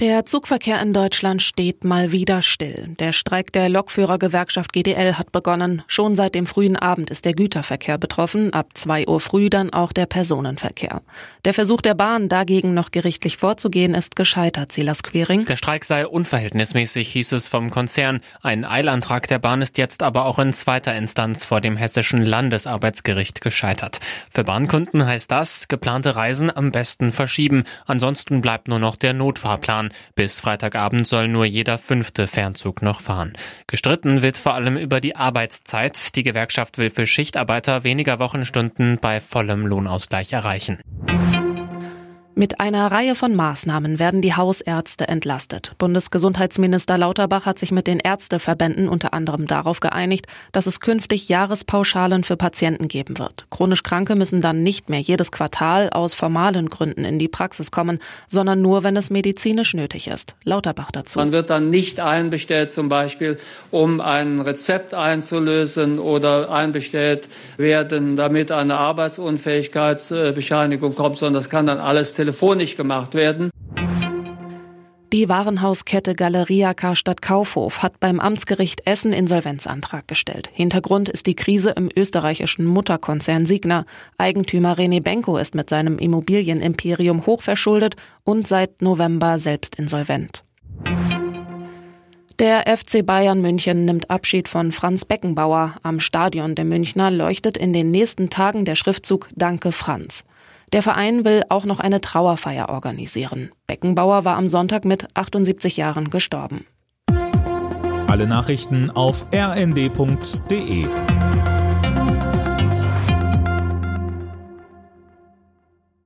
Der Zugverkehr in Deutschland steht mal wieder still. Der Streik der Lokführergewerkschaft GDL hat begonnen. Schon seit dem frühen Abend ist der Güterverkehr betroffen, ab 2 Uhr früh dann auch der Personenverkehr. Der Versuch der Bahn, dagegen noch gerichtlich vorzugehen, ist gescheitert, Silas Quering. Der Streik sei unverhältnismäßig, hieß es vom Konzern. Ein Eilantrag der Bahn ist jetzt aber auch in zweiter Instanz vor dem hessischen Landesarbeitsgericht gescheitert. Für Bahnkunden heißt das, geplante Reisen am besten verschieben. Ansonsten bleibt nur noch der Notfahrplan. Bis Freitagabend soll nur jeder fünfte Fernzug noch fahren. Gestritten wird vor allem über die Arbeitszeit. Die Gewerkschaft will für Schichtarbeiter weniger Wochenstunden bei vollem Lohnausgleich erreichen. Mit einer Reihe von Maßnahmen werden die Hausärzte entlastet. Bundesgesundheitsminister Lauterbach hat sich mit den Ärzteverbänden unter anderem darauf geeinigt, dass es künftig Jahrespauschalen für Patienten geben wird. Chronisch Kranke müssen dann nicht mehr jedes Quartal aus formalen Gründen in die Praxis kommen, sondern nur, wenn es medizinisch nötig ist. Lauterbach dazu. Man wird dann nicht einbestellt, zum Beispiel, um ein Rezept einzulösen oder einbestellt werden, damit eine Arbeitsunfähigkeitsbescheinigung kommt, sondern das kann dann alles telefonisch telefonisch gemacht werden. Die Warenhauskette Galeria Karstadt Kaufhof hat beim Amtsgericht Essen Insolvenzantrag gestellt. Hintergrund ist die Krise im österreichischen Mutterkonzern Signa. Eigentümer René Benko ist mit seinem Immobilienimperium hochverschuldet und seit November selbst insolvent. Der FC Bayern München nimmt Abschied von Franz Beckenbauer. Am Stadion der Münchner leuchtet in den nächsten Tagen der Schriftzug Danke Franz. Der Verein will auch noch eine Trauerfeier organisieren. Beckenbauer war am Sonntag mit 78 Jahren gestorben. Alle Nachrichten auf rnd.de